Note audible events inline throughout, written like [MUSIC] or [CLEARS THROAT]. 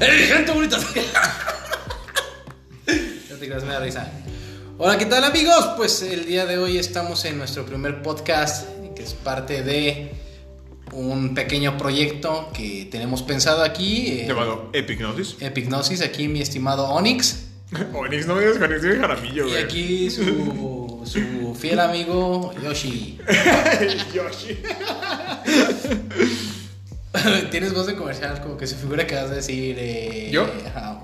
¡Ey, gente bonita! [LAUGHS] no te creas, me da risa. Hola, ¿qué tal amigos? Pues el día de hoy estamos en nuestro primer podcast, que es parte de un pequeño proyecto que tenemos pensado aquí. eh, Llamado Epignosis. Epignosis, aquí mi estimado Onyx. [LAUGHS] Onix, no me digas con ese jaramillo, Y güey. aquí su, su fiel amigo Yoshi. [LAUGHS] Yoshi. [LAUGHS] Tienes voz de comercial, como que se figura que vas a decir. eh, ¿Yo?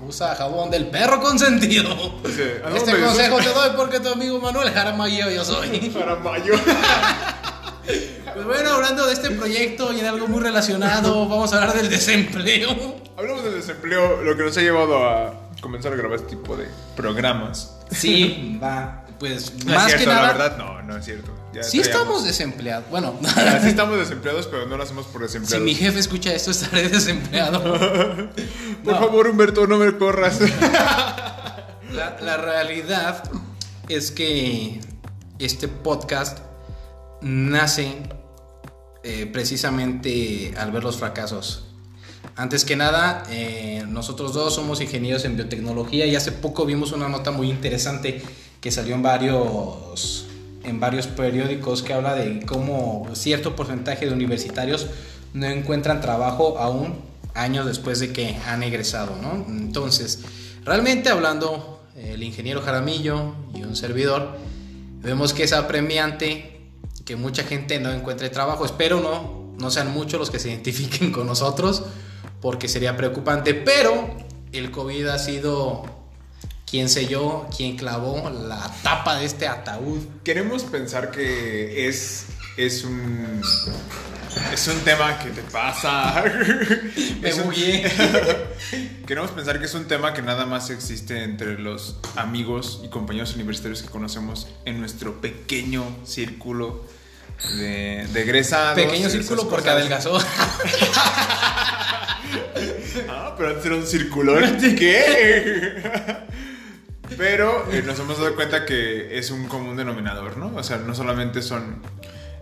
usa jabón del perro consentido. ¿a Este consejo te doy porque tu amigo Manuel Jaramillo yo soy. [LAUGHS] Jaramayo. [LAUGHS] Pues bueno, hablando de este proyecto y en algo muy relacionado, vamos a hablar del desempleo. Hablamos del desempleo, lo que nos ha llevado a comenzar a grabar este tipo de programas. Sí, va. Pues No más es cierto, que nada. la verdad, no, no es cierto. Ya sí traíamos- estamos desempleados. Bueno, [LAUGHS] Sí estamos desempleados, pero no lo hacemos por si desempleados. mi jefe escucha esto, estaré [LAUGHS] desempleado. [LAUGHS] Por No. favor, Humberto, no me corras. La, la realidad es que este podcast nace eh, precisamente al ver los fracasos. Antes que nada, eh, nosotros dos somos ingenieros en biotecnología y hace poco vimos una nota muy interesante que salió en varios, en varios periódicos que habla de cómo cierto porcentaje de universitarios no encuentran trabajo aún años después de que han egresado, ¿no? Entonces, realmente hablando, el ingeniero Jaramillo y un servidor, vemos que es apremiante que mucha gente no encuentre trabajo. Espero no, no sean muchos los que se identifiquen con nosotros, porque sería preocupante. Pero el COVID ha sido, quién sé yo, quien clavó la tapa de este ataúd. Queremos pensar que es, es un. Es un tema que te pasa. [LAUGHS] Me Es un-. [LAUGHS] Queremos pensar que es un tema que nada más existe entre los amigos y compañeros universitarios que conocemos en nuestro pequeño círculo de, de egresados. Pequeño círculo porque adelgazó. [LAUGHS] Ah, pero antes era un circulón. ¿Qué? Pero eh, nos hemos dado cuenta que es un común denominador, ¿no? O sea, no solamente son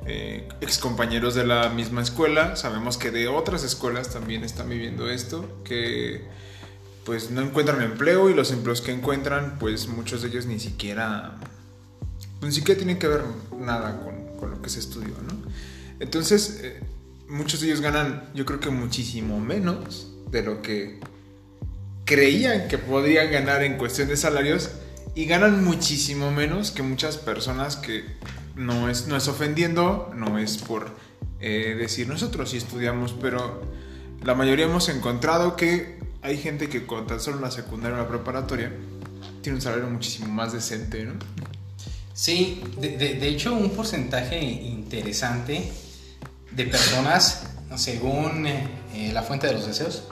eh, excompañeros de la misma escuela, sabemos que de otras escuelas también están viviendo esto, que pues no encuentran empleo y los empleos que encuentran, pues muchos de ellos ni siquiera, pues, ni siquiera tienen que ver nada con, lo que se estudió, ¿no? Entonces, eh, muchos de ellos ganan, yo creo que muchísimo menos de lo que creían que podrían ganar en cuestión de salarios y ganan muchísimo menos que muchas personas que no es, no es ofendiendo, no es por eh, decir nosotros sí estudiamos, pero la mayoría hemos encontrado que hay gente que con tan solo la secundaria o la preparatoria tiene un salario muchísimo más decente, ¿no? Sí, de, de- hecho un porcentaje interesante de personas, según eh, la fuente de los deseos,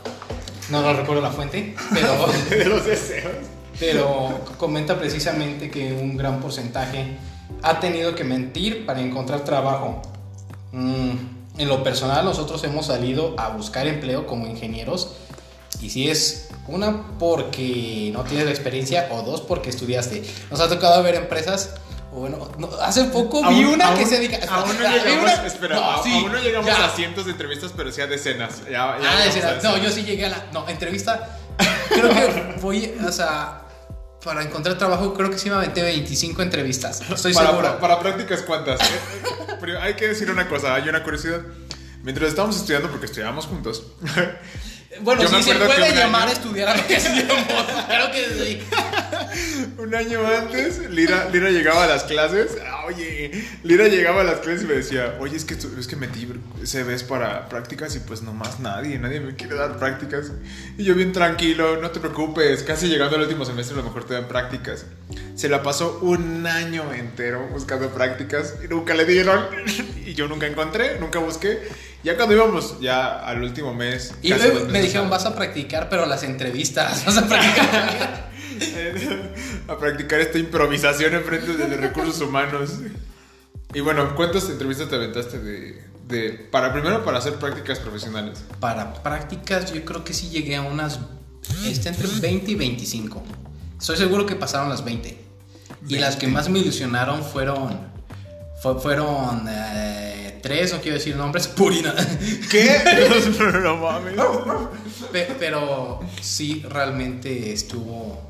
no, no recuerdo la fuente, pero, [LAUGHS] de los deseos. pero comenta precisamente que un gran porcentaje ha tenido que mentir para encontrar trabajo. Mm, en lo personal, nosotros hemos salido a buscar empleo como ingenieros y si es una porque no tienes la experiencia o dos porque estudiaste. Nos ha tocado ver empresas. Bueno, no, hace poco vi Aún- una que se dedica. Aún no vi llegamos, una- espera, No, a- sí, aún no llegamos ya. a cientos de entrevistas, pero sí a decenas. Ya, ya Ah, llegamos de a veras. No, yo sí llegué a la. No, entrevista. Creo que voy. O sea, para encontrar trabajo, creo que sí me aventé 25 entrevistas. Estoy para, seguro. Para, para prácticas, ¿cuántas? Eh, eh, Pero hay que decir una cosa, hay una curiosidad. Mientras estábamos estudiando, porque estudiábamos juntos, [LAUGHS] bueno, sí se puede llamar año- a estudiar a lo que hacíamos. Claro que sí. Un año antes, Lira, Lira llegaba a las clases. ah, Oye, Lira llegaba a las clases y me decía, oye, es que, es que metí CVs para prácticas y pues nomás nadie, nadie me quiere dar prácticas. Y yo bien tranquilo, no te preocupes, casi llegando al último semestre a lo mejor te dan prácticas. Se la pasó un año entero buscando prácticas y nunca le dieron. [LAUGHS] Y yo nunca encontré, nunca busqué. Ya cuando íbamos ya al último mes... Y me meses dijeron, vas a practicar, pero las entrevistas. [LAUGHS] Vas a practicar. [LAUGHS] a practicar esta improvisación en frente de los recursos humanos. Y bueno, ¿cuántas entrevistas te aventaste de, de para primero para hacer prácticas profesionales? Para prácticas, yo creo que sí llegué a unas. Este, entre 20 y 25. Estoy seguro que pasaron las 20. Y las que más me ilusionaron fueron. fue- fueron eh, tres, no quiero decir nombres, [LAUGHS] Purina. ¿Qué? [LAUGHS] no mames. Pe- Pero sí, realmente estuvo.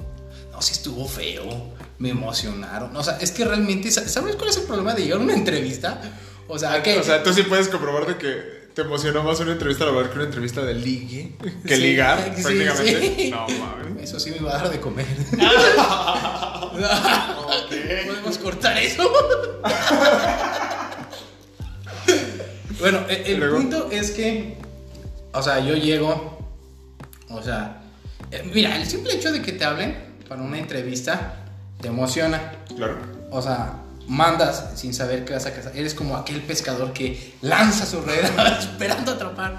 No, sí estuvo feo. Me emocionaron. O sea, es que realmente. sa- ¿Sabes cuál es el problema de llegar a una entrevista? O sea, que. O sea, tú sí puedes comprobar de que te emocionó más una entrevista laboral que una entrevista de ligue. Que Sí, ligar, sí, prácticamente. sí. [LAUGHS] No mames. Eso sí me va a dar de comer. [LAUGHS] [LAUGHS] ¿Podemos cortar eso? bueno, e- el, Luego. punto es que. O sea, yo llego. O sea. eh, Mira, el simple hecho de que te hablen para una entrevista te emociona. Claro. O sea, mandas sin saber qué vas a cazar. Eres como aquel pescador que lanza su red [LAUGHS] esperando atrapar.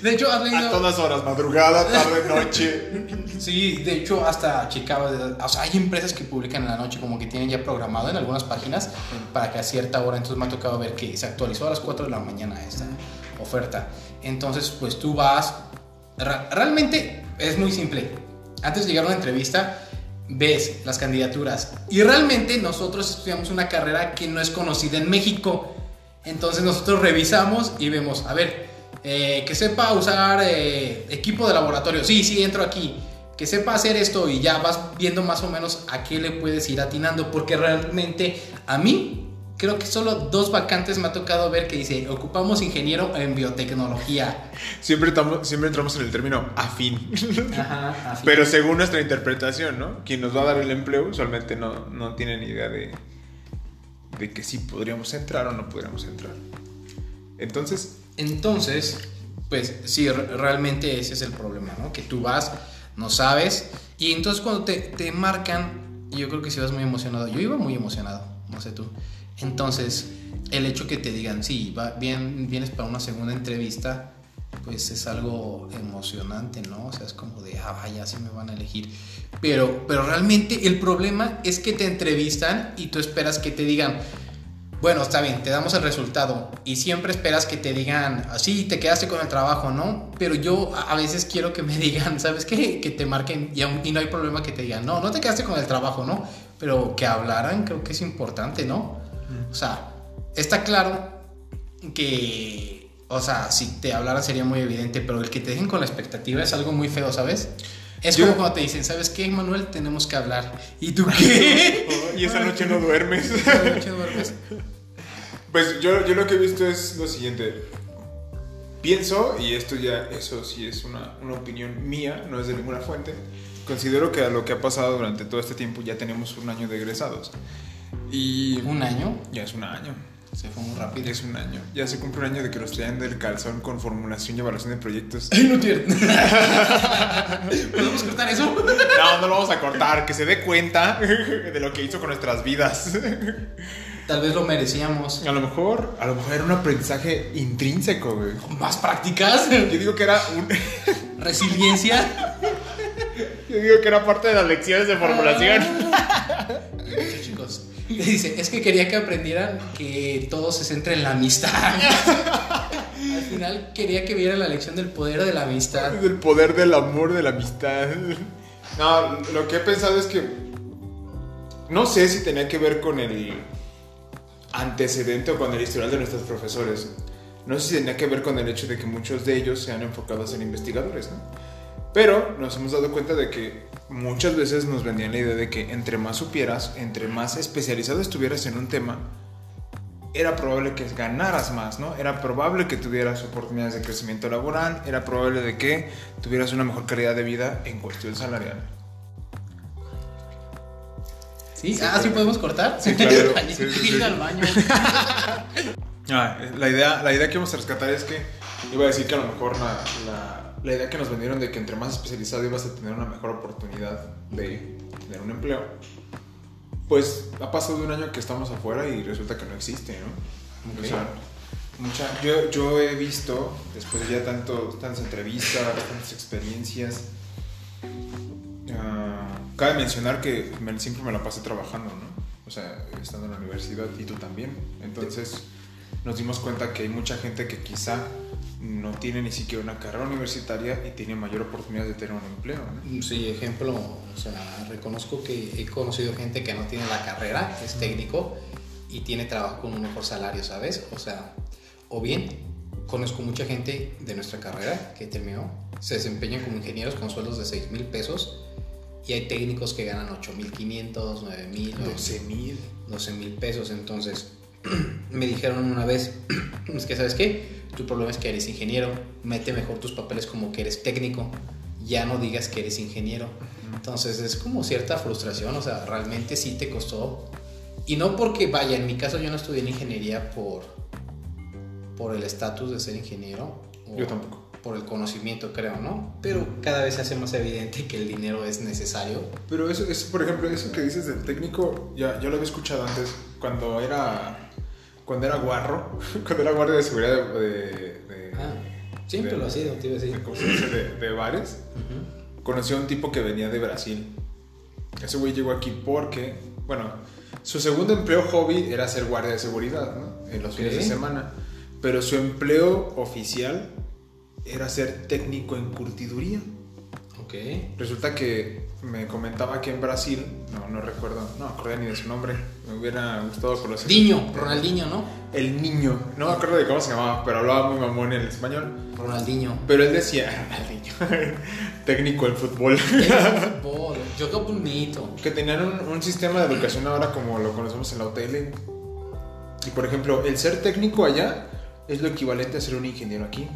De hecho, has leído. A todas horas, madrugada, tarde, noche. [LAUGHS] Sí, de hecho, hasta checaba. O sea, hay empresas que publican en la noche, como que tienen ya programado en algunas páginas para que a cierta hora. Entonces, me ha tocado ver que se actualizó a las 4 de la mañana esta oferta. Entonces, pues tú vas. realmente es muy simple. Antes de llegar a una entrevista, ves las candidaturas. Y realmente nosotros estudiamos una carrera que no es conocida en México. Entonces, nosotros revisamos y vemos, a ver, eh, que sepa usar eh, equipo de laboratorio. Sí, sí, entro aquí. Que sepa hacer esto y ya vas viendo más o menos a qué le puedes ir atinando. Porque realmente a mí creo que solo dos vacantes me ha tocado ver que dice, ocupamos ingeniero en biotecnología. Siempre, estamos, siempre entramos en el término afín. Ajá. [LAUGHS] Pero según nuestra interpretación, ¿no? Quien nos va a dar el empleo usualmente no, no tiene ni idea de, de que sí podríamos entrar o no podríamos entrar. Entonces, Entonces, pues sí, re- realmente ese es el problema, ¿no? Que tú vas, no sabes, y entonces cuando te, te marcan, yo creo que si vas muy emocionado, yo iba muy emocionado, no sé tú. Entonces, el hecho que te digan, sí, va, bien, vienes para una segunda entrevista, pues es algo emocionante, ¿no? O sea, es como de, ah, vaya, sí me van a elegir. Pero, pero realmente el problema es que te entrevistan y tú esperas que te digan, bueno, está bien, te damos el resultado y siempre esperas que te digan, así te quedaste con el trabajo, ¿no? Pero yo a veces quiero que me [LAUGHS] digan, ¿sabes qué? Que te marquen y, aún- y no hay problema que te digan, no, no te quedaste con el trabajo, ¿no? Pero que hablaran creo que es importante, ¿no? O sea, está claro que, o sea, si te hablaran sería muy evidente, pero el que te dejen con la expectativa es algo muy feo, ¿sabes? Es Yo- como cuando te dicen, ¿sabes qué, Manuel? Tenemos que hablar. ¿Y tú qué? [LAUGHS] y [LAUGHS] esa noche no duermes. Esa noche duermes. Pues yo, yo lo que he visto es lo siguiente. Pienso, y esto ya, eso sí es una, una opinión mía, no es de ninguna fuente, considero que a lo que ha pasado durante todo este tiempo ya tenemos un año de egresados. Y Un año, ya es un año, se fue muy rápido. ya es un año. Ya se cumple un año de que nos traen del calzón con formulación y evaluación de proyectos. Ay, no tiene. [LAUGHS] ¿Podemos cortar eso? No, no lo vamos a cortar, que se dé cuenta de lo que hizo con nuestras vidas. Tal vez lo merecíamos. A lo mejor, a lo mejor era un aprendizaje intrínseco, güey. Más prácticas. Yo digo que era un... Resiliencia. Yo digo que era parte de las lecciones de formulación. [LAUGHS] Dice, es que quería que aprendieran que todo se centra en la amistad. [LAUGHS] Al final quería que viera la lección del poder de la amistad. Del poder del amor, de la amistad. No, lo que he pensado es que. No sé si tenía que ver con el antecedente o con el historial de nuestros profesores. No sé si tenía que ver con el hecho de que muchos de ellos sean enfocados en investigadores, ¿no? Pero nos hemos dado cuenta de que muchas veces nos vendían la idea de que entre más supieras, entre más especializado estuvieras en un tema, era probable que ganaras más, ¿no? Era probable que tuvieras oportunidades de crecimiento laboral, era probable de que tuvieras una mejor calidad de vida en cuestión salarial. ¿Sí? Ah, ¿sí podemos cortar? Sí, claro. [LAUGHS] Sí, sí. al baño. [LAUGHS] Ah, la, idea, la idea que vamos a rescatar es que iba a decir que a lo mejor la, la- la idea que nos vendieron de que entre más especializado ibas a tener una mejor oportunidad de tener un empleo, pues ha pasado un año que estamos afuera y resulta que no existe, ¿no? Ok. O sea, mucha- yo, yo he visto, después de ya tanto, tantas entrevistas, tantas experiencias, ah, cabe mencionar que me- siempre me la pasé trabajando, ¿no? O sea, estando en la universidad y tú también. Entonces nos dimos cuenta que hay mucha gente que quizá no tiene ni siquiera una carrera universitaria y tiene mayor oportunidad de tener un empleo, ¿no? Sí, ejemplo, o sea, reconozco que he conocido gente que no tiene la carrera, es técnico y tiene trabajo con un mejor salario, ¿sabes? O sea, O bien, conozco mucha gente de nuestra carrera que terminó, se desempeñan como ingenieros con sueldos de 6 mil pesos y hay técnicos que ganan 8 mil 500, 9 mil, 12 mil. 12 mil pesos. Entonces, [CLEARS THROAT] me dijeron una vez, [CLEARS THROAT] es que sabes qué, tu problema es que eres ingeniero, mete mejor tus papeles como que eres técnico, ya no digas que eres ingeniero. Entonces es como cierta frustración, o sea, realmente sí te costó. Y no porque, vaya, en mi caso yo no estudié en ingeniería por, por el estatus de ser ingeniero. o Yo tampoco. Por el conocimiento, creo, ¿no? Pero cada vez se hace más evidente que el dinero es necesario. Pero eso, eso, por ejemplo, eso que dices del técnico, ya, yo lo había escuchado antes, cuando era, cuando era guarro, [LAUGHS] cuando era guardia de seguridad de, de, de- Ah, siempre de- lo ha sido, te iba a decir. de- bares. Ujú. Conocí a un tipo que venía de Brasil. Ese güey llegó aquí porque, bueno, su segundo empleo hobby era ser guardia de seguridad, ¿no? En los fines de semana. Pero su empleo oficial era ser técnico en curtiduría. Ok. Resulta que me comentaba que en Brasil, no, no recuerdo, no me acuerdo ni de su nombre, me hubiera gustado conocer. Diño, Ronaldinho, ¿no? El niño, no me acuerdo de cómo se llamaba, pero hablaba muy mamón en el español. Ronaldinho. Pero él decía, [LAUGHS] Ronaldinho, [LAUGHS] técnico en fútbol, [LAUGHS] Fútbol, Jogó bonito. que tenían un, un sistema de educación ahora como lo conocemos en la UTL. Y por ejemplo, el ser técnico allá es lo equivalente a ser un ingeniero aquí.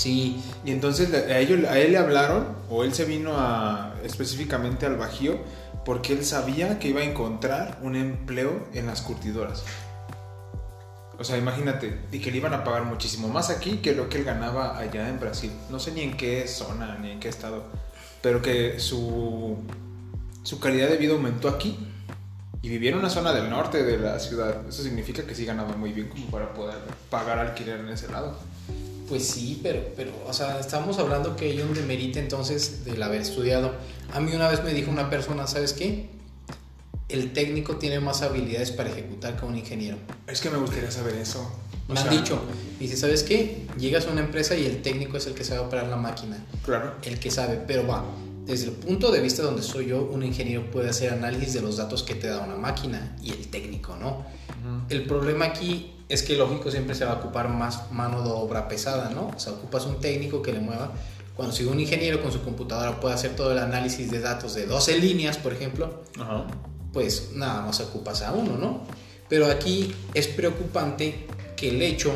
Sí, Y entonces a, ellos, a él le hablaron, o él se vino a, específicamente al Bajío, porque él sabía que iba a encontrar un empleo en las curtidoras. O sea, imagínate, y que le iban a pagar muchísimo más aquí que lo que él ganaba allá en Brasil. No sé ni en qué zona, ni en qué estado, pero que su, su calidad de vida aumentó aquí. Y vivía en una zona del norte de la ciudad. Eso significa que sí ganaba muy bien como para poder pagar alquiler en ese lado. Pues sí, pero, pero, o sea, estamos hablando que hay un demerite entonces del haber estudiado. A mí una vez me dijo una persona, ¿sabes qué? El técnico tiene más habilidades para ejecutar que un ingeniero. Es que me gustaría saber eso. O Me han dicho, dice, ¿sabes qué? Llegas a una empresa y el técnico es el que sabe operar la máquina, Claro. el que sabe, pero va, desde el punto de vista donde soy yo, un ingeniero puede hacer análisis de los datos que te da una máquina y el técnico, ¿no? El problema aquí es que lógico siempre se va a ocupar más mano de obra pesada, ¿no? O sea, ocupas un técnico que le mueva. Cuando si un ingeniero con su computadora puede hacer todo el análisis de datos de 12 líneas, por ejemplo, Ajá. pues nada más ocupas a uno, ¿no? Pero aquí es preocupante que el hecho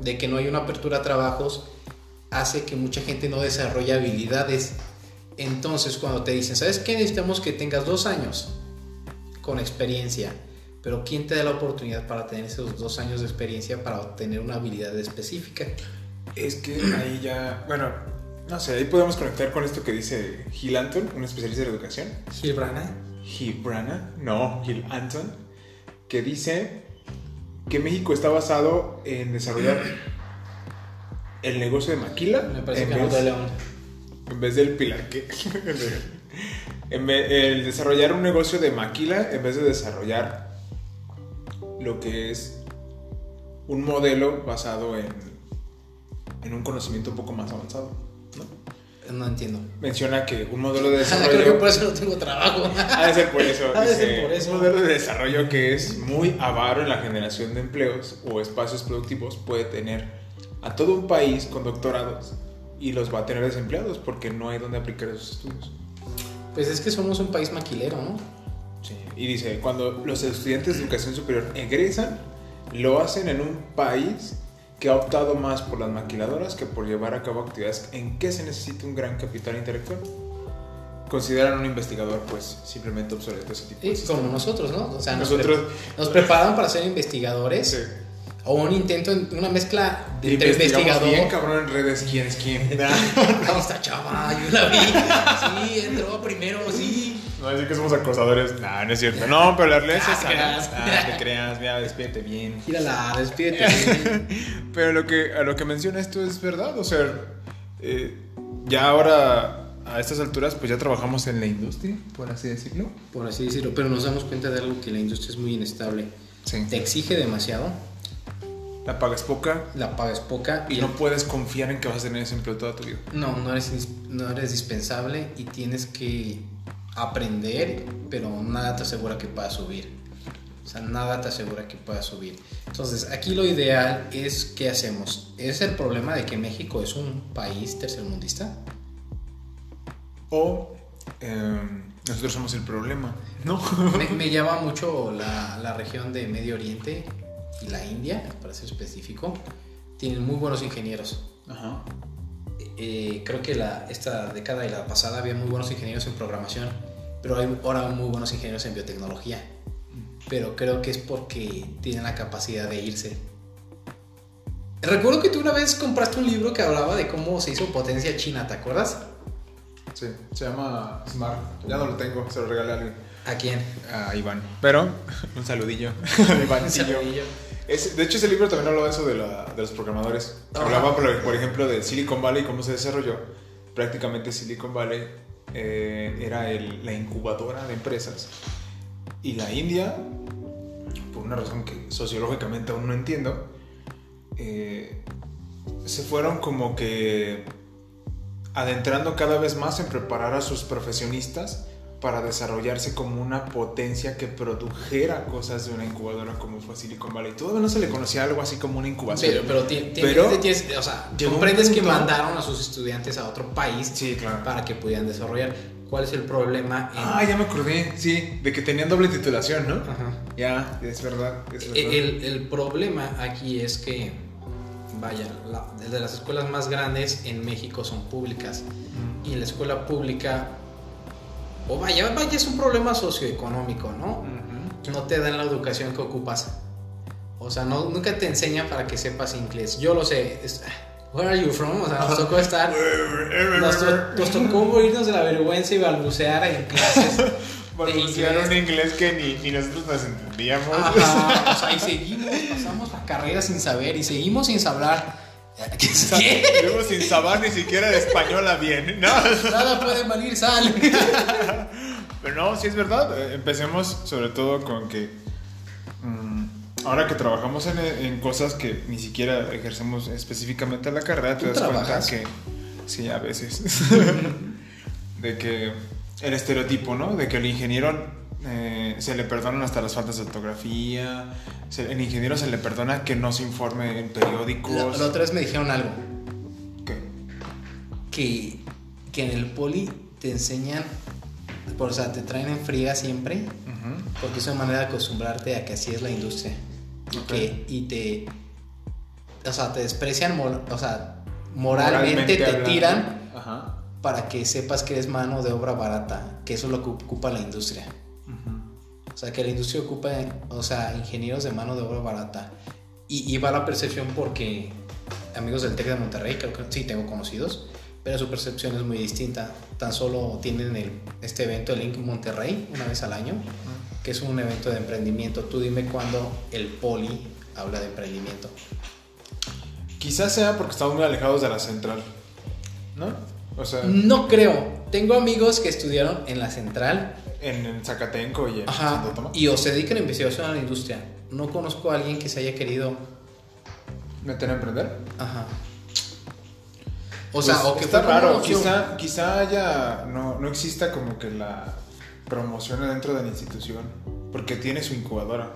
de que no hay una apertura a trabajos hace que mucha gente no desarrolle habilidades. Entonces, cuando te dicen, ¿sabes qué? Necesitamos que tengas dos años con experiencia. Pero ¿quién te da la oportunidad para tener esos dos años de experiencia para obtener una habilidad específica? Es que ahí ya, bueno, no sé, ahí podemos conectar con esto que dice Gil Anton, un especialista de educación. Gilbrana. Gil Brana, no, Gil Anton, que dice que México está basado en desarrollar el negocio de maquila Me parece que no de León. En vez del pilar que [LAUGHS] el desarrollar un negocio de maquila en vez de desarrollar lo que es un modelo basado en, en un conocimiento un poco más avanzado. ¿no? No entiendo. Menciona que un modelo de [LAUGHS] Creo que desarrollo... por eso no tengo trabajo. Ha de ser por eso. [LAUGHS] Ha de ser por eso. Un modelo de desarrollo que es muy avaro en la generación de empleos o espacios productivos puede tener a todo un país con doctorados y los va a tener desempleados porque no hay donde aplicar esos estudios. Pues es que somos un país maquilero, ¿no? Y dice, cuando los estudiantes de educación superior egresan, lo hacen en un país que ha optado más por las maquiladoras que por llevar a cabo actividades en que se necesita un gran capital intelectual. Consideran un investigador, pues, simplemente obsoleto ese tipo de Y como nosotros, ¿no? O sea, nos, Nosotros- pre- nos preparan para ser investigadores Sí. O un intento, una mezcla de entre investigador. bien, cabrón, en redes quién es quién. [LAUGHS] No, esta chava, yo la vi. Sí, entró primero, sí. No decir que somos acosadores. No, no es cierto. No, pero las redes Ah, sociales. creas. Ah, te creas, mira, despídete bien. Gírala, despídete. [LAUGHS] Pero lo que, a lo que menciona esto es verdad. O sea, eh, ya ahora, a estas alturas, pues ya trabajamos en la industria, por así decirlo. Por así decirlo, pero nos damos cuenta de algo que la industria es muy inestable. Sí. Te exige demasiado, La pagas poca la paga es poca y no puedes confiar en que vas a tener ese empleo toda tu vida. No, no eres, no eres dispensable y tienes que aprender, pero nada te asegura que puedas subir. O sea, nada te asegura que pueda subir. Entonces, aquí lo ideal es qué hacemos. ¿Es el problema de que México es un país tercermundista? O eh, nosotros somos el problema, ¿no? me, [LAUGHS] me, llama mucho la, la, región de Medio Oriente y la India, para ser específico. Tienen muy buenos ingenieros. Ajá. Eh, creo que la, esta década y la pasada había muy buenos ingenieros en programación, pero hay ahora muy buenos ingenieros en biotecnología. Pero creo que es porque tienen la capacidad de irse. Recuerdo que tú una vez compraste un libro que hablaba de cómo se hizo potencia china, ¿te acuerdas? Sí, se llama Smart. Ya no lo tengo, se lo regalé a alguien. ¿A quién? A Iván. Pero, [LAUGHS] un saludillo. Iván, [LAUGHS] Un saludillo. Es, de hecho, ese libro también hablaba eso de, la, de los programadores. Ajá. Hablaba, por, por, ejemplo, de Silicon Valley, cómo se desarrolló. Prácticamente Silicon Valley eh, era el, la incubadora de empresas. Y la India, por una razón que sociológicamente aún no entiendo, eh, se fueron como que adentrando cada vez más en preparar a sus profesionistas para desarrollarse como una potencia que produjera cosas de una incubadora como fue Silicon Valley. Todavía no se le conocía algo así como una incubación. Pero, pero, tiene, Pero tienes, o sea, comprendes que mandaron a sus estudiantes a otro país Sí, claro. para que pudieran desarrollar. ¿Cuál es el problema? En, Ah, ya me acordé, sí, de que tenían doble titulación, ¿no? Ajá. Ya, es verdad. Es verdad. E, El, el problema aquí es que, vaya, la- de las escuelas más grandes en México son públicas. Mm. Y en la escuela pública, o vaya, vaya, es un problema socioeconómico, ¿no? Ujú. No te dan la educación que ocupas. O sea, no, nunca te enseñan para que sepas inglés. Yo lo sé. es- Where are you from? O sea, nos tocó [LAUGHS] estar. Nos, to- nos tocó morirnos de la vergüenza y balbucear en clases. [LAUGHS] Balbucear inglés. un inglés que ni, ni nosotros nos entendíamos. Ajá, o sea, y [LAUGHS] seguimos, pasamos la carrera sin saber y seguimos sin saber. ¿Qué? Luego sin saber ni siquiera de española bien. No. Nada puede valir sal. [LAUGHS] Pero no, sí es verdad. Eh, Empecemos sobre todo con que mm, ahora que trabajamos en, en cosas que ni siquiera ejercemos específicamente la carrera, te ¿Tú das trabajas? cuenta que sí, a veces. [LAUGHS] de que el estereotipo, ¿no? De que el ingeniero eh, se le perdonan hasta las faltas de ortografía. se- el ingeniero se le perdona que no se informe en periódicos. La, la otra vez me dijeron algo. ¿Qué? Que, que en el poli te enseñan. O sea, te traen en fría siempre. Porque es una manera de acostumbrarte a que así es la industria. Y, Ok. que, y te. O sea, te desprecian. o sea, moralmente, te hablando. tiran Ajá. para que sepas que eres mano de obra barata. Que eso es lo que ocupa la industria. O sea, que la industria ocupa, o sea, ingenieros de mano de obra barata. Y, y va la percepción porque amigos del TEC de Monterrey, creo que sí tengo conocidos, pero su percepción es muy distinta. Tan solo tienen el, este evento, el Link Monterrey, una vez al año, que es un evento de emprendimiento. Tú dime cuándo el poli habla de emprendimiento. Quizás sea porque estamos muy alejados de la central, ¿no? O sea, No creo. Tengo amigos que estudiaron en la central en, en Zacatenco y en Ajá, Santo Tomás. y o se dedican a investigación a la industria. No conozco a alguien que se haya querido ¿Meter a emprender? Ajá. O sea, Pues, o que está raro. Quizá, quizá haya. No, no exista como que la promoción dentro de la institución. Porque tiene su incubadora.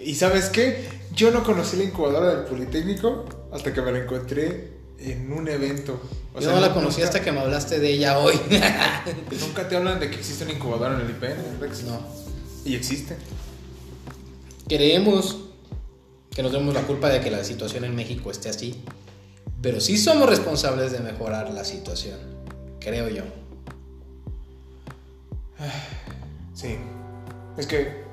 ¿Y sabes qué? Yo no conocí la incubadora del Politécnico hasta que me la encontré en un evento. O Yo sea, no la nunca- conocí hasta que me hablaste de ella hoy. [LAUGHS] Nunca te hablan de que existe una incubadora en el IPN, Rex. no. Y existe. Creemos que nos demos la culpa de que la situación en México esté así. Pero sí somos responsables de mejorar la situación. Creo yo. Sí. Es que.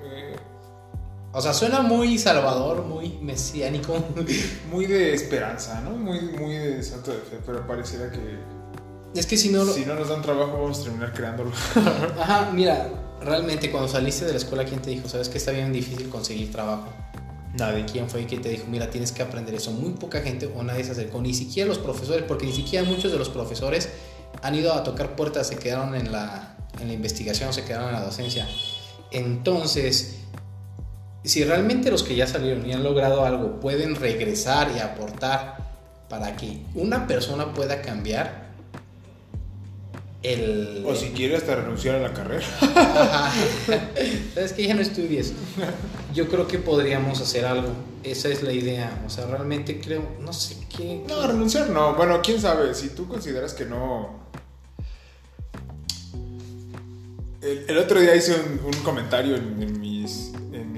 O sea, suena muy salvador, muy mesiánico. [LAUGHS] muy de esperanza, ¿no? Muy, muy de salto de fe, pero pareciera que Es que si no... si no nos dan trabajo vamos a terminar creándolo. [LAUGHS] Ajá, [LAUGHS] mira, realmente cuando saliste de la escuela, ¿quién te dijo? ¿Sabes que está bien difícil conseguir trabajo? Nadie. ¿Quién fue quien te dijo, mira, tienes que aprender eso? Muy poca gente o nadie se acercó, ni siquiera los profesores, porque ni siquiera muchos de los profesores han ido a tocar puertas, se quedaron en la, en la investigación, se quedaron en la docencia. Entonces, si realmente los que ya salieron y han logrado algo pueden regresar y aportar para que una persona pueda cambiar, el... O si quiere hasta renunciar a la carrera. [LAUGHS] Ajá. Sabes que ya no estudies. Yo creo que podríamos hacer algo. Esa es la idea. O sea, realmente creo, no sé qué. No, renunciar no. Bueno, quién sabe. Si tú consideras que no. El, el otro día hice un, un comentario en, en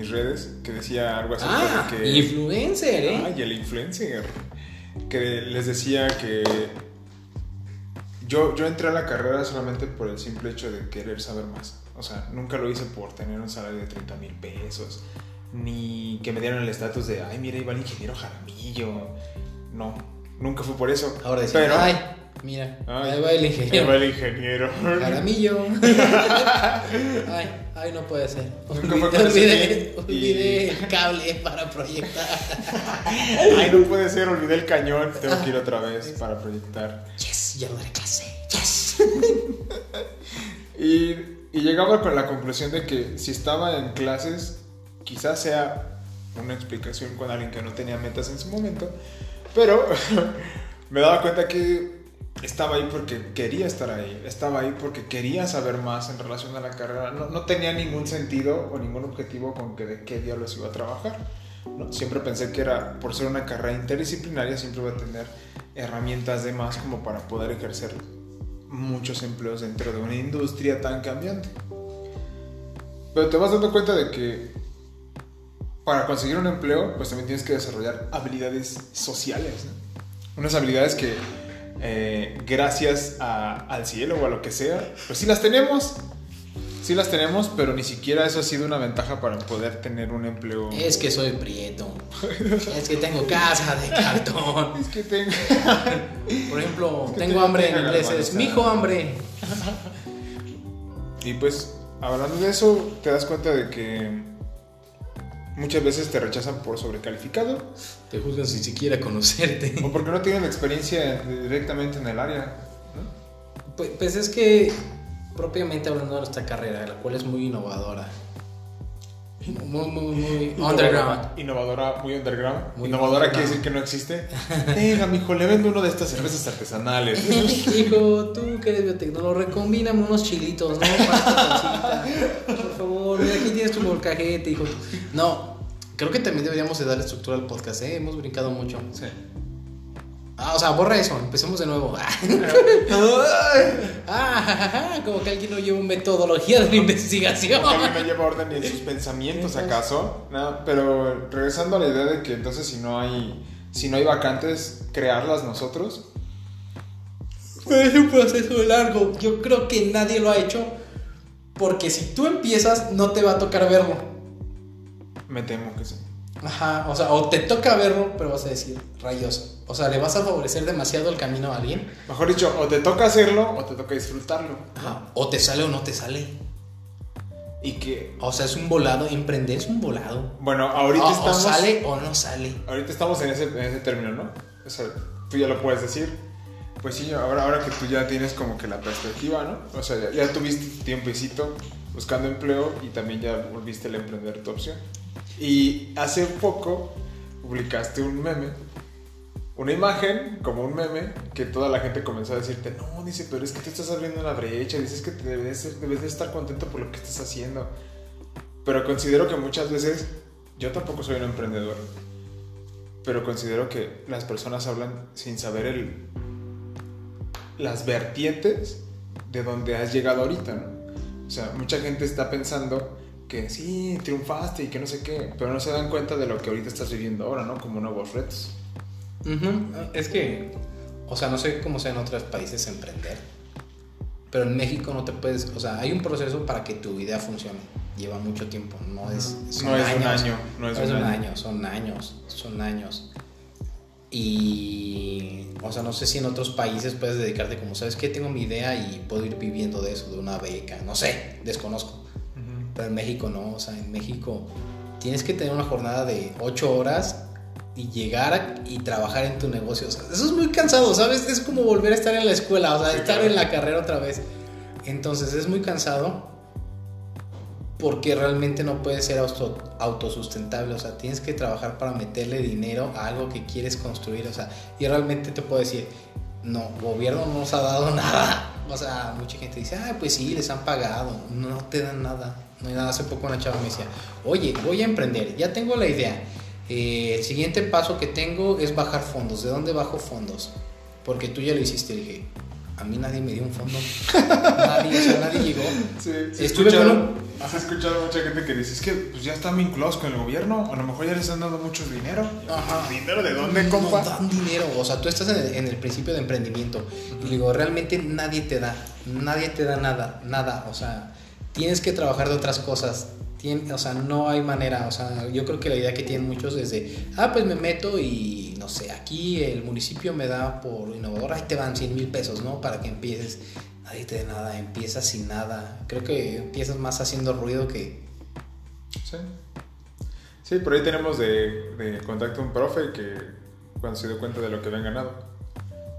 mis, redes que decía algo así Ah, que. influencer, ¿eh? Ay, el influencer. Que les decía que. Yo, yo entré a la carrera solamente por el simple hecho de querer saber más. O sea, nunca lo hice por tener un salario de 30 mil pesos. Ni que me dieran el estatus de, ay, mira, va el ingeniero Jaramillo. No, nunca fue por eso. Ahora Pero, ay, mira, Ay, ahí va el ahí ingeniero. va el ingeniero. Jaramillo. [LAUGHS] ay, ay, no puede ser. Olvidé, olvidé, el cable para proyectar. [LAUGHS] Ay, no puede ser, olvidé el cañón. Tengo que ir otra vez para proyectar. Yes, ya no daré clase. Yes. [LAUGHS] Y, y llegaba con la conclusión de que si estaba en clases, quizás sea una explicación con alguien que no tenía metas en su momento, pero me daba cuenta que estaba ahí porque quería estar ahí, estaba ahí porque quería saber más en relación a la carrera, no, no tenía ningún sentido o ningún objetivo con que de qué diablos iba a trabajar. ¿no? Siempre pensé que era, por ser una carrera interdisciplinaria, siempre iba a tener herramientas de más como para poder ejercer muchos empleos dentro de una industria tan cambiante. Pero te vas dando cuenta de que para conseguir un empleo, pues también tienes que desarrollar habilidades sociales. ¿no? Unas habilidades que, eh, gracias a- al cielo o a lo que sea, pues sí las tenemos. Sí las tenemos, pero ni siquiera eso ha sido una ventaja para poder tener un empleo. Es que soy prieto. Es que tengo casa de cartón. Es que tengo... Por ejemplo, Es que tengo te- hambre en inglés, es mijo hambre. Y pues, hablando de eso, te das cuenta de que muchas veces te rechazan por sobrecalificado Te juzgan sin siquiera conocerte. o porque no tienen experiencia directamente en el área. ¿no? Pues, pues es que, propiamente hablando de nuestra carrera, la cual es muy innovadora. Muy, muy, muy underground. Innovadora, muy underground. Muy Innovadora underground. quiere decir que no existe. Venga, mijo, le vendo uno de estas cervezas artesanales. [LAUGHS] Hijo, tú que eres biotecnólogo, recombíname unos chilitos, ¿no? Favor, mira, aquí tienes tu molcajete, hijo. No, creo que también deberíamos de darle estructura al podcast, ¿eh? Hemos brincado mucho. Sí. Ah, o sea, borra eso, empecemos de nuevo. [LAUGHS] Ah, como que alguien no lleva una metodología de la investigación. Como que alguien no lleva orden en sus pensamientos, ¿acaso? No, pero regresando a la idea de que entonces si no hay, si no hay vacantes, crearlas nosotros. Es un proceso largo. Yo creo que nadie lo ha hecho porque si tú empiezas no te va a tocar verlo. Me temo que sí. Ajá, o sea, o te toca verlo, pero vas a decir, rayos. O sea, le vas a favorecer demasiado el camino a alguien. Mejor dicho, o te toca hacerlo o te toca disfrutarlo. Ajá, o te sale o no te sale. Y que, O sea, es un volado, emprender es un volado. bueno, ahorita o, o estamos. sale o no sale. Ahorita estamos en ese, en ese término, ¿no? O sea, tú ya lo puedes decir. Pues sí, ahora, ahora que tú ya tienes como que la perspectiva, ¿no? O sea, ya, ya tuviste tiempecito buscando empleo y también ya volviste a emprender tu opción. Y hace poco publicaste un meme, una imagen como un meme que toda la gente comenzó a decirte, no, dice, pero es que te estás abriendo una brecha, dices que te debes, debes de estar contento por lo que estás haciendo. Pero considero que muchas veces yo tampoco soy un emprendedor pero considero que las personas hablan sin saber el, las vertientes de donde has llegado ahorita, ¿no? O sea, mucha gente está pensando que sí, triunfaste y que no sé qué, pero no se dan cuenta de lo que ahorita estás viviendo ahora, ¿no? Como nuevos retos. Es que, o sea, no sé cómo sea en otros países emprender, pero en México no te puedes, o sea, hay un proceso para que tu idea funcione. Lleva mucho tiempo, no es, No es un año, no es un un año. año, son años, son años. Y, o sea, no sé si en otros países puedes dedicarte como, ¿sabes qué? Tengo mi idea y puedo ir viviendo de eso, de una beca, no sé, desconozco. Pero en México no, o sea, en México tienes que tener una jornada de 8 horas y llegar y trabajar en tu negocio. O sea, eso es muy cansado, ¿sabes? Es como volver a estar en la escuela, o sea, Sí, estar claro. en la carrera otra vez. Entonces es muy cansado porque realmente no puedes ser auto- autosustentable, o sea, tienes que trabajar para meterle dinero a algo que quieres construir, o sea, y realmente te puedo decir, no, gobierno no nos ha dado [LAUGHS] nada, O sea, mucha gente dice, ah, pues sí, les han pagado. No te dan nada. No hay nada. Hace poco una chava me decía, oye, voy a emprender. Ya tengo la idea. Eh, el siguiente paso que tengo es bajar fondos. ¿De dónde bajo fondos? Porque tú ya lo hiciste. Dije, a mí nadie me dio un fondo. nadie, o sea, nadie llegó. Sí, sí, Estuve escuchado, has escuchado mucha gente que dice, es que pues, ya están vinculados con el gobierno, a lo mejor ya les están dando mucho dinero. Ajá. ¿Dinero de dónde, no compa? dan dinero. O sea, tú estás en el, en el principio de emprendimiento. Y digo, realmente nadie te da. Nadie te da nada. Nada. O sea, tienes que trabajar de otras cosas. O sea, no hay manera. O sea, yo creo que la idea que tienen muchos es de, ah, pues me meto y no sé, aquí el municipio me da por innovador, ahí te van 100 mil pesos, ¿no? Para que empieces. Nadie te da nada, empiezas sin nada. Creo que empiezas más haciendo ruido que. Sí. Sí, por ahí tenemos de, de contacto un profe que cuando se dio cuenta de lo que habían ganado,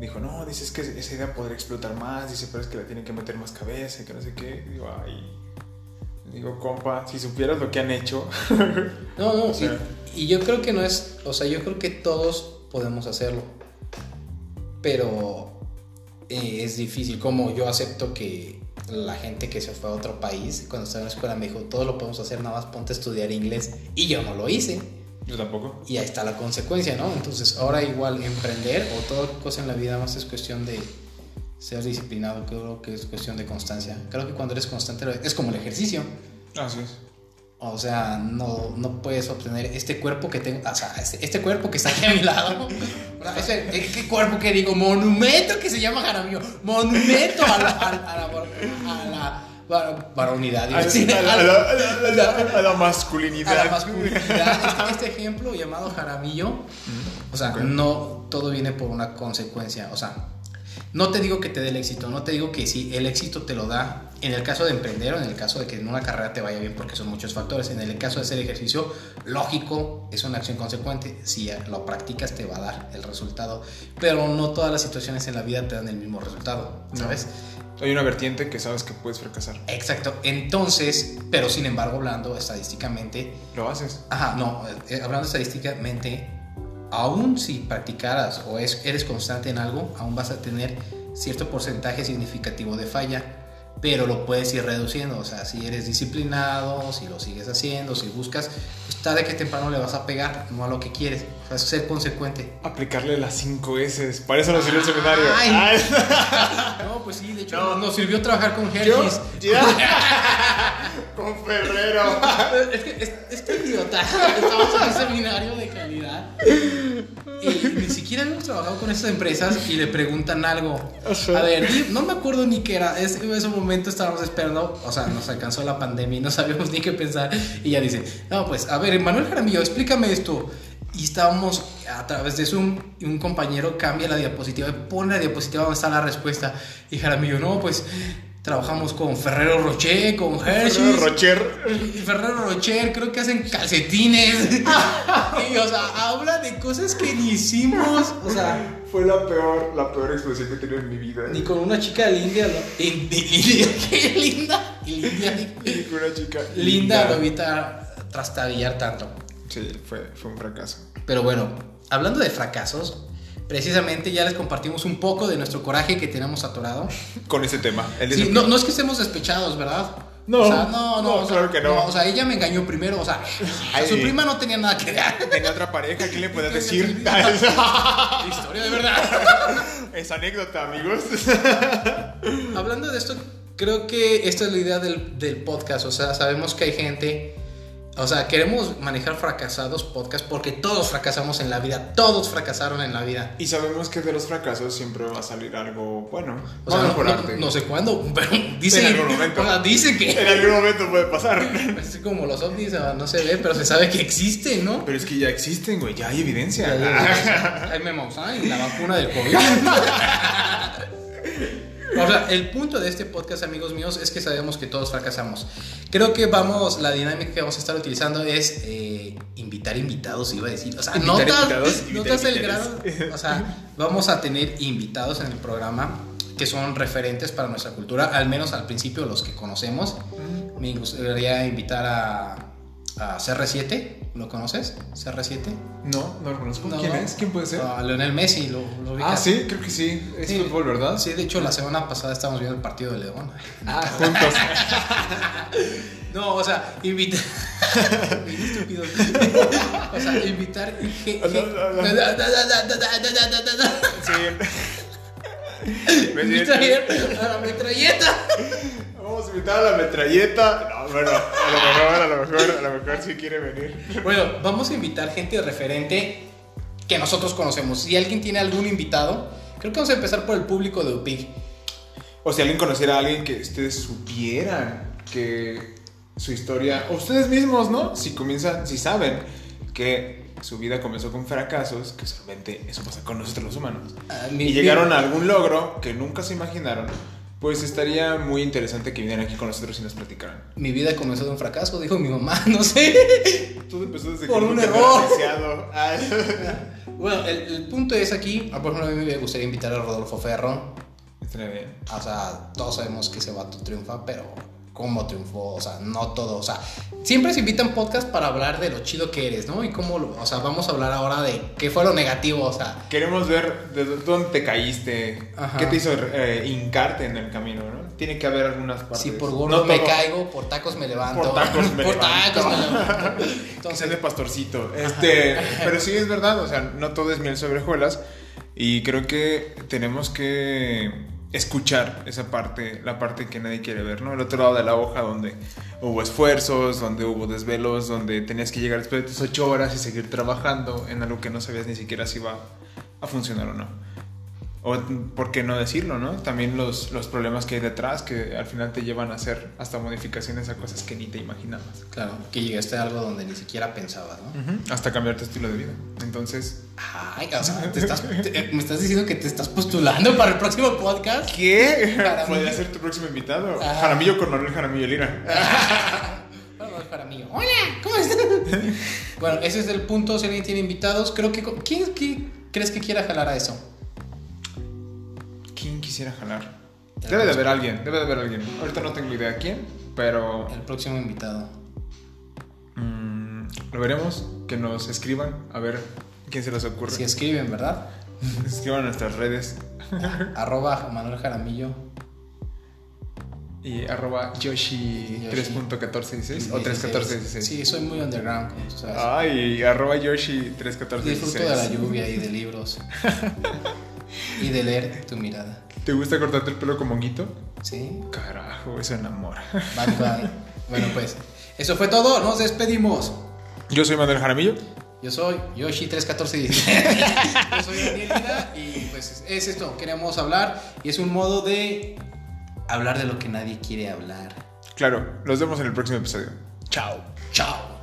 dijo, no, dice, es que esa idea podría explotar más, dice, pero es que la tienen que meter más cabeza y que no sé qué. Digo, ay, digo, compa, si supieras lo que han hecho. No, no, [LAUGHS] O sea- y, y yo creo que no es, o sea, yo creo que todos podemos hacerlo, pero eh, es difícil, como yo acepto que la gente que se fue a otro país, cuando estaba en la escuela me dijo, todo lo podemos hacer, nada más ponte a estudiar inglés, y yo no lo hice, Yo tampoco. y ahí está la consecuencia, ¿no? Entonces, ahora igual emprender o toda cosa en la vida más es cuestión de ser disciplinado, creo que es cuestión de constancia. Creo que cuando eres constante es como el ejercicio. Así es. O sea, no, no puedes obtener este cuerpo que tengo, o sea, este, este cuerpo que está aquí a mi lado. Este cuerpo que digo, monumento que se llama Jaramillo, monumento a la, [LAUGHS] a, a la, a la varonidad. A, a decir, a la, a a la- a a la masculinidad. a la masculinidad. Este, este ejemplo llamado Jaramillo, o sea, Ok. no todo viene por una consecuencia. O sea, no te digo que te dé el éxito, no te digo que si el éxito te lo da en el caso de emprender o en el caso de que en una carrera te vaya bien, porque son muchos factores. En el caso de hacer ejercicio, lógico, es una acción consecuente. Si lo practicas, te va a dar el resultado. Pero no todas las situaciones en la vida te dan el mismo resultado, ¿sabes? Hay una vertiente que sabes que puedes fracasar. Exacto. Entonces, pero sin embargo, hablando estadísticamente, Lo haces. Ajá, no, eh, hablando estadísticamente, aún si practicaras o es, eres constante en algo, aún vas a tener cierto porcentaje significativo de falla, pero lo puedes ir reduciendo, o sea, si eres disciplinado, si lo sigues haciendo, si buscas, pues tarde que temprano le vas a pegar, no a lo que quieres, o sea, ser consecuente. Aplicarle las 5 S. Para eso nos sirvió el seminario. Ay. Ay. [LAUGHS] No, pues sí, de hecho, No. nos sirvió trabajar con ya. [LAUGHS] Con Ferrero. [LAUGHS] Es que es- este idiota estamos en un seminario de calidad y ni siquiera hemos trabajado con estas empresas y le preguntan algo. A ver, no me acuerdo ni qué era. Es- en ese momento estábamos esperando, o sea, nos alcanzó la pandemia y no sabíamos ni qué pensar. Y ella dice: No, pues a ver, Manuel Jaramillo, explícame esto. Y estábamos a través de Zoom y un compañero cambia la diapositiva y pone la diapositiva donde está la respuesta. Y Jaramillo, no, pues trabajamos con Ferrero Rocher, con Hershey's. Ferrero Rocher. Y Ferrero Rocher, creo que hacen calcetines. [LAUGHS] [LAUGHS] y, o sea, habla de cosas que ni hicimos. O sea, Fue la peor, la peor explosión que he tenido en mi vida. ni con una chica de India. In- India, ¿qué linda? India, Ni con una chica. linda lo evita trastabillar tanto. Sí, fue, fue un fracaso. Pero bueno, hablando de fracasos, precisamente ya les compartimos un poco de nuestro coraje que tenemos atorado. [LAUGHS] Con ese tema. El Sí, no, no es que estemos despechados, ¿verdad? No, o sea, no, no, no, o sea, claro que no. O sea, ella me engañó primero, o sea, a su Ay. prima no tenía nada que ver. Tenía otra pareja, ¿qué le puedes decir? [LAUGHS] [LAUGHS] Historia de verdad. es anécdota, amigos. Hablando de esto, creo que esta es la idea del, del podcast. O sea, sabemos que hay gente. O sea, queremos manejar fracasados podcast porque todos fracasamos en la vida. Todos fracasaron en la vida. Y sabemos que de los fracasos siempre va a salir algo bueno. O sea, no, mejorarte. no- no sé cuándo, [LAUGHS] pero dicen, En algún momento. [LAUGHS] o sea, dicen que En algún momento puede pasar. [LAUGHS] es como los ovnis, no se ve, pero se sabe que existen, ¿no? Pero es que ya existen, güey. Ya hay evidencia. Ya. Hay memos. Y la vacuna del COVID. O sea, el punto de este podcast, amigos míos, es que sabemos que todos fracasamos. Creo que vamos, la dinámica que vamos a estar utilizando es eh, invitar invitados, iba a decir. O sea, notas, invitados, notas el grado. O sea, vamos a tener invitados en el programa que son referentes para nuestra cultura, al menos al principio los que conocemos. Me gustaría invitar a a CR7, ¿lo conoces? CR7. No, no lo conozco. No. ¿Quién es? ¿Quién puede ser? A Leonel Messi, ¿lo, lo ah, ubicas? sí, creo que sí. Es Sí. fútbol, ¿verdad? Sí, de hecho la semana pasada estábamos viendo el partido de León. Ah, juntos. [LAUGHS] No, o sea, invitar. [LAUGHS] Estúpido. o sea, invitar. [LAUGHS] sí. Invitar a la metralleta. La metralleta. No, bueno, a lo mejor, a lo mejor, a lo mejor sí quiere venir. Bueno, vamos a invitar gente referente que nosotros conocemos. Si alguien tiene algún invitado, creo que vamos a empezar por el público de UPIC. O si alguien conociera a alguien que ustedes supieran que su historia, o ustedes mismos, ¿no? Si comienzan, si saben que su vida comenzó con fracasos, que solamente eso pasa con nosotros los humanos, Ah, mi- y llegaron a algún logro que nunca se imaginaron, pues estaría muy interesante que vinieran aquí con nosotros y nos platicaran. Mi vida comenzó de un fracaso, dijo mi mamá, [LAUGHS] no sé. Todo empezó desde Por que un error. [LAUGHS] Bueno, el, el punto es aquí, ah, por ejemplo, a mí me gustaría invitar a Rodolfo Ferro. Estaría bien. O sea, todos sabemos que ese vato triunfa, pero ¿cómo triunfó? O sea, no todo. O sea, siempre se invitan podcast para hablar de lo chido que eres, ¿no? Y cómo, lo- o sea, vamos a hablar ahora de qué fue lo negativo, o sea, Queremos ver de dónde te caíste, Ajá. qué te hizo eh, hincarte en el camino, ¿no? Tiene que haber algunas partes. si por gordo No me todo. caigo, por tacos me levanto. Por tacos me [LAUGHS] Por levanto. tacos me levanto. [LAUGHS] Que Entonces, de pastorcito. Este, pero sí es verdad, o sea, no todo es miel sobre hojuelas. Y creo que tenemos que escuchar esa parte, la parte que nadie quiere ver, ¿no? El otro lado de la hoja donde hubo esfuerzos, donde hubo desvelos, donde tenías que llegar después de tus ocho horas y seguir trabajando en algo que no sabías ni siquiera si iba a funcionar o no. O por qué no decirlo, ¿no? También los, los problemas que hay detrás que al final te llevan a hacer hasta modificaciones a cosas que ni te imaginabas. claro, que llegaste a algo donde ni siquiera pensabas, ¿no? Hasta cambiar tu estilo de vida. Entonces, Ay, o sea, te estás- [LAUGHS] te- me estás diciendo que te estás postulando para el próximo podcast. ¿qué? Jaramillo. Podría ser tu próximo invitado. Ah. Jaramillo con Manuel Jaramillo Lira. [LAUGHS] Para mí. Hola, ¿cómo estás? [LAUGHS] bueno, ese es el punto. Si alguien tiene invitados, creo que. ¿Quién, quién crees que quiera jalar a eso? ¿Quién quisiera jalar? Debe de haber alguien, debe de haber alguien. Ahorita no tengo idea quién, pero El próximo invitado. mm, lo veremos. Que nos escriban a ver quién se les ocurre. Si escriben, ¿verdad? [LAUGHS] Escriban nuestras redes [LAUGHS] Arroba Manuel Jaramillo. y arroba Yoshi Yoshi. 3.1416 o 3.1416. Sí, soy muy underground, sabes. Ay, arroba Yoshi 3.1416. Disfruto de la lluvia y de libros. [LAUGHS] y de leer tu mirada. ¿Te gusta cortarte el pelo como honguito? ¿Sí? Carajo, eso enamora. Bye bye. bueno, pues, eso fue todo. Nos despedimos. Yo soy Manuel Jaramillo. Yo soy Yoshi 314 [LAUGHS] Yo soy Daniel Lira y pues es esto, queremos hablar y es un modo de hablar de lo que nadie quiere hablar. Claro, nos vemos en el próximo episodio. Chao. Chao.